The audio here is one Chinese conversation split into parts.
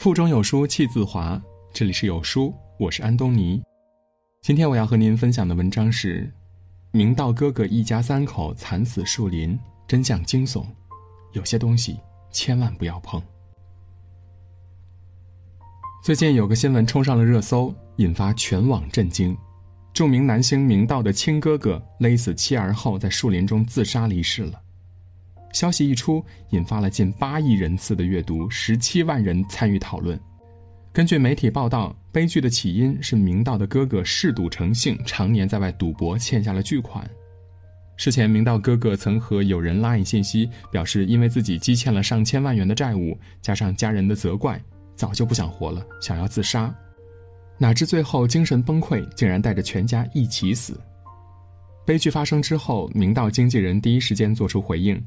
腹中有书气自华，这里是有书，我是安东尼。今天我要和您分享的文章是：明道哥哥一家三口惨死树林，真相惊悚，有些东西千万不要碰。最近有个新闻冲上了热搜，引发全网震惊。著名男星明道的亲哥哥勒死妻儿后，在树林中自杀离世了。消息一出，引发了近八亿人次的阅读，十七万人参与讨论。根据媒体报道，悲剧的起因是明道的哥哥嗜赌成性，常年在外赌博，欠下了巨款。事前，明道哥哥曾和友人拉引信息，表示因为自己积欠了上千万元的债务，加上家人的责怪。早就不想活了，想要自杀，哪知最后精神崩溃，竟然带着全家一起死。悲剧发生之后，明道经纪人第一时间做出回应。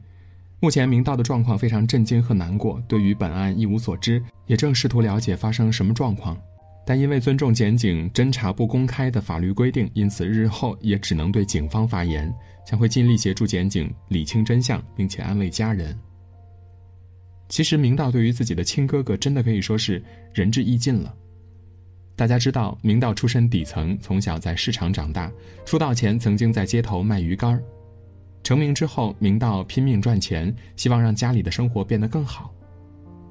目前明道的状况非常震惊和难过，对于本案一无所知，也正试图了解发生什么状况。但因为尊重检警侦查不公开的法律规定，因此日后也只能对警方发言，将会尽力协助检警理清真相，并且安慰家人。其实明道对于自己的亲哥哥真的可以说是仁至义尽了。大家知道，明道出身底层，从小在市场长大，出道前曾经在街头卖鱼干成名之后，明道拼命赚钱，希望让家里的生活变得更好。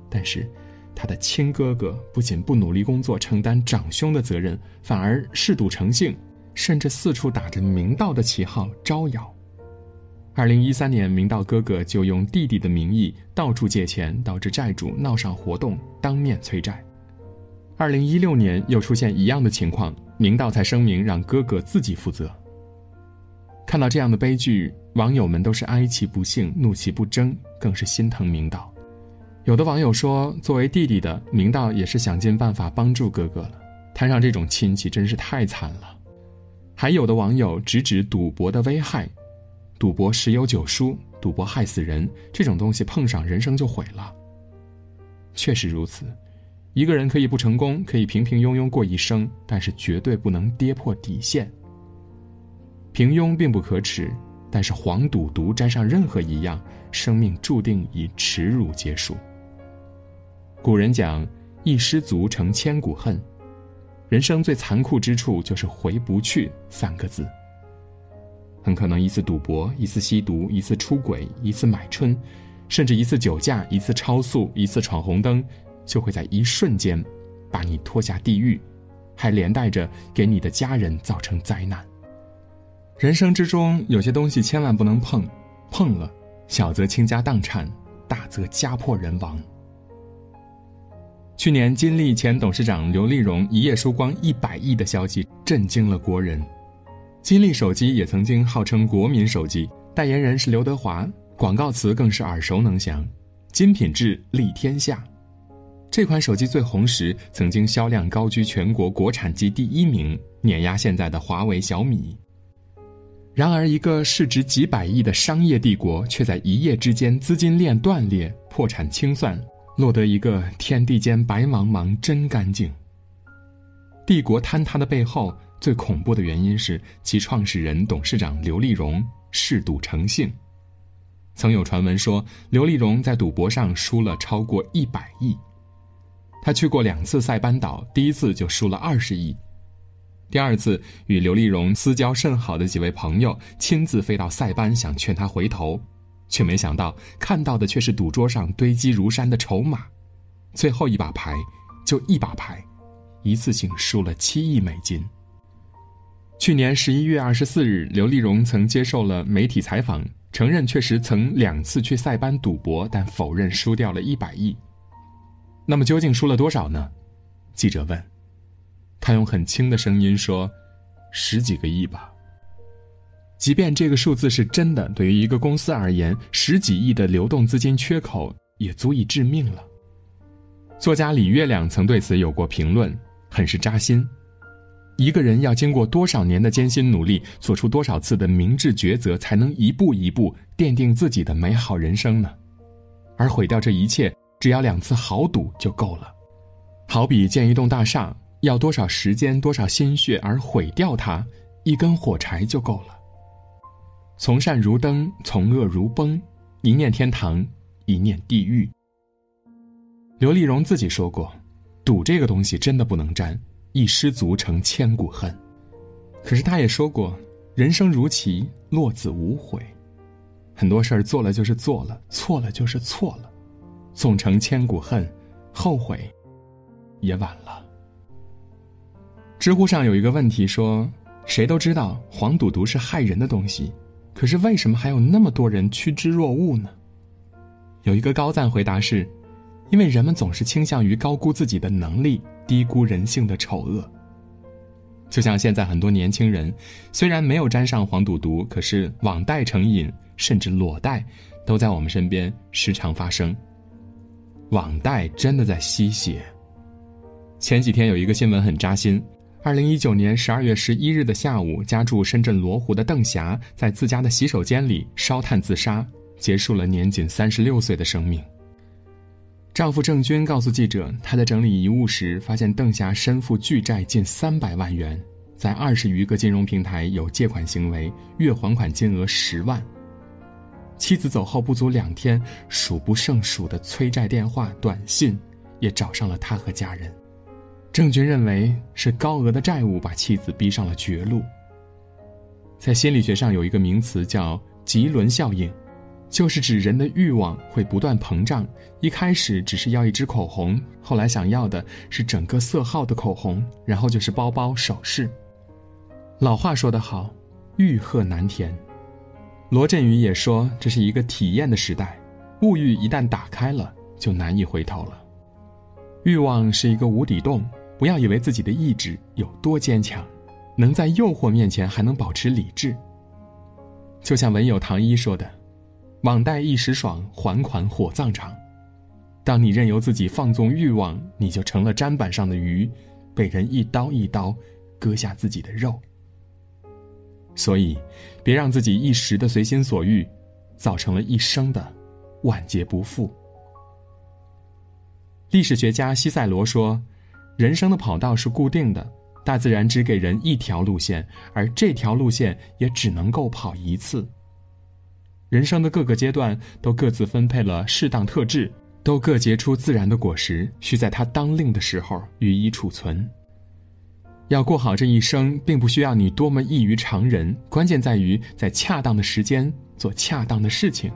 但是，他的亲哥哥不仅不努力工作，承担长兄的责任，反而嗜赌成性，甚至四处打着明道的旗号招摇。二零一三年，明道哥哥就用弟弟的名义到处借钱，导致债主闹上活动，当面催债。二零一六年又出现一样的情况，明道才声明让哥哥自己负责。看到这样的悲剧，网友们都是哀其不幸，怒其不争，更是心疼明道。有的网友说，作为弟弟的明道也是想尽办法帮助哥哥了，摊上这种亲戚真是太惨了。还有的网友直指赌博的危害。赌博十有九输，赌博害死人，这种东西碰上人生就毁了。确实如此，一个人可以不成功，可以平平庸庸过一生，但是绝对不能跌破底线。平庸并不可耻，但是黄赌毒沾上任何一样，生命注定以耻辱结束。古人讲“一失足成千古恨”，人生最残酷之处就是回不去三个字。很可能一次赌博，一次吸毒，一次出轨，一次买春，甚至一次酒驾，一次超速，一次闯红灯，就会在一瞬间把你拖下地狱，还连带着给你的家人造成灾难。人生之中有些东西千万不能碰，碰了，小则倾家荡产，大则家破人亡。去年金立前董事长刘立荣一夜输光一百亿的消息，震惊了国人。金立手机也曾经号称国民手机，代言人是刘德华，广告词更是耳熟能详，“金品质立天下”。这款手机最红时，曾经销量高居全国国产机第一名，碾压现在的华为、小米。然而，一个市值几百亿的商业帝国，却在一夜之间资金链断裂、破产清算，落得一个天地间白茫茫真干净。帝国坍塌的背后。最恐怖的原因是其创始人、董事长刘立荣嗜赌成性。曾有传闻说，刘立荣在赌博上输了超过一百亿。他去过两次塞班岛，第一次就输了二十亿。第二次与刘丽荣私交甚好的几位朋友亲自飞到塞班，想劝他回头，却没想到看到的却是赌桌上堆积如山的筹码。最后一把牌，就一把牌，一次性输了七亿美金。去年十一月二十四日，刘丽荣曾接受了媒体采访，承认确实曾两次去塞班赌博，但否认输掉了一百亿。那么究竟输了多少呢？记者问。他用很轻的声音说：“十几个亿吧。”即便这个数字是真的，对于一个公司而言，十几亿的流动资金缺口也足以致命了。作家李月亮曾对此有过评论，很是扎心。一个人要经过多少年的艰辛努力，做出多少次的明智抉择，才能一步一步奠定自己的美好人生呢？而毁掉这一切，只要两次豪赌就够了。好比建一栋大厦，要多少时间、多少心血，而毁掉它，一根火柴就够了。从善如登，从恶如崩，一念天堂，一念地狱。刘丽荣自己说过。赌这个东西真的不能沾，一失足成千古恨。可是他也说过，人生如棋，落子无悔。很多事儿做了就是做了，错了就是错了，纵成千古恨，后悔也晚了。知乎上有一个问题说：谁都知道黄赌毒是害人的东西，可是为什么还有那么多人趋之若鹜呢？有一个高赞回答是：因为人们总是倾向于高估自己的能力，低估人性的丑恶。就像现在很多年轻人，虽然没有沾上黄赌毒，可是网贷成瘾，甚至裸贷，都在我们身边时常发生。网贷真的在吸血。前几天有一个新闻很扎心：，二零一九年十二月十一日的下午，家住深圳罗湖的邓霞在自家的洗手间里烧炭自杀，结束了年仅三十六岁的生命。丈夫郑军告诉记者，他在整理遗物时发现邓霞身负巨债近三百万元，在二十余个金融平台有借款行为，月还款金额十万。妻子走后不足两天，数不胜数的催债电话、短信也找上了他和家人。郑军认为是高额的债务把妻子逼上了绝路。在心理学上有一个名词叫“棘轮效应”。就是指人的欲望会不断膨胀，一开始只是要一支口红，后来想要的是整个色号的口红，然后就是包包、首饰。老话说得好，欲壑难填。罗振宇也说，这是一个体验的时代，物欲一旦打开了，就难以回头了。欲望是一个无底洞，不要以为自己的意志有多坚强，能在诱惑面前还能保持理智。就像文友唐一说的。网贷一时爽，还款火葬场。当你任由自己放纵欲望，你就成了砧板上的鱼，被人一刀一刀割下自己的肉。所以，别让自己一时的随心所欲，造成了一生的万劫不复。历史学家西塞罗说：“人生的跑道是固定的，大自然只给人一条路线，而这条路线也只能够跑一次。”人生的各个阶段都各自分配了适当特质，都各结出自然的果实，需在它当令的时候予以储存。要过好这一生，并不需要你多么异于常人，关键在于在恰当的时间做恰当的事情。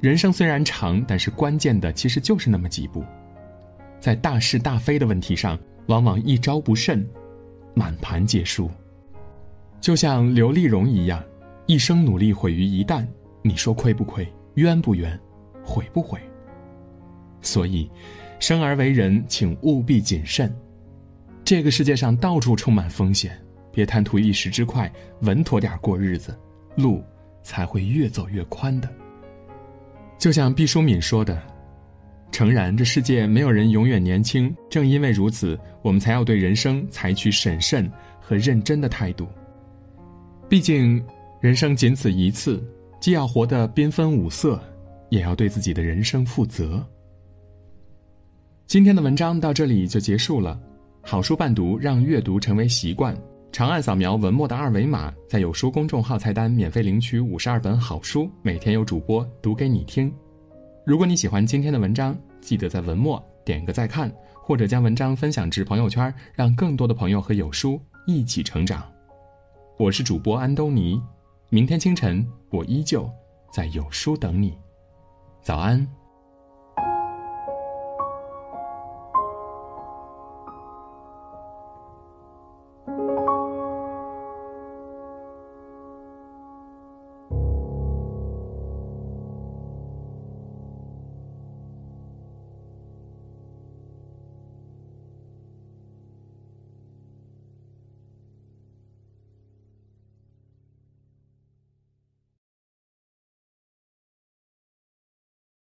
人生虽然长，但是关键的其实就是那么几步，在大是大非的问题上，往往一招不慎，满盘皆输。就像刘丽蓉一样。一生努力毁于一旦，你说亏不亏？冤不冤？悔不悔？所以，生而为人，请务必谨慎。这个世界上到处充满风险，别贪图一时之快，稳妥点过日子，路才会越走越宽的。就像毕淑敏说的：“诚然，这世界没有人永远年轻，正因为如此，我们才要对人生采取审慎和认真的态度。毕竟。”人生仅此一次，既要活得缤纷五色，也要对自己的人生负责。今天的文章到这里就结束了。好书伴读，让阅读成为习惯。长按扫描文末的二维码，在有书公众号菜单免费领取五十二本好书，每天有主播读给你听。如果你喜欢今天的文章，记得在文末点个再看，或者将文章分享至朋友圈，让更多的朋友和有书一起成长。我是主播安东尼。明天清晨，我依旧在有书等你。早安。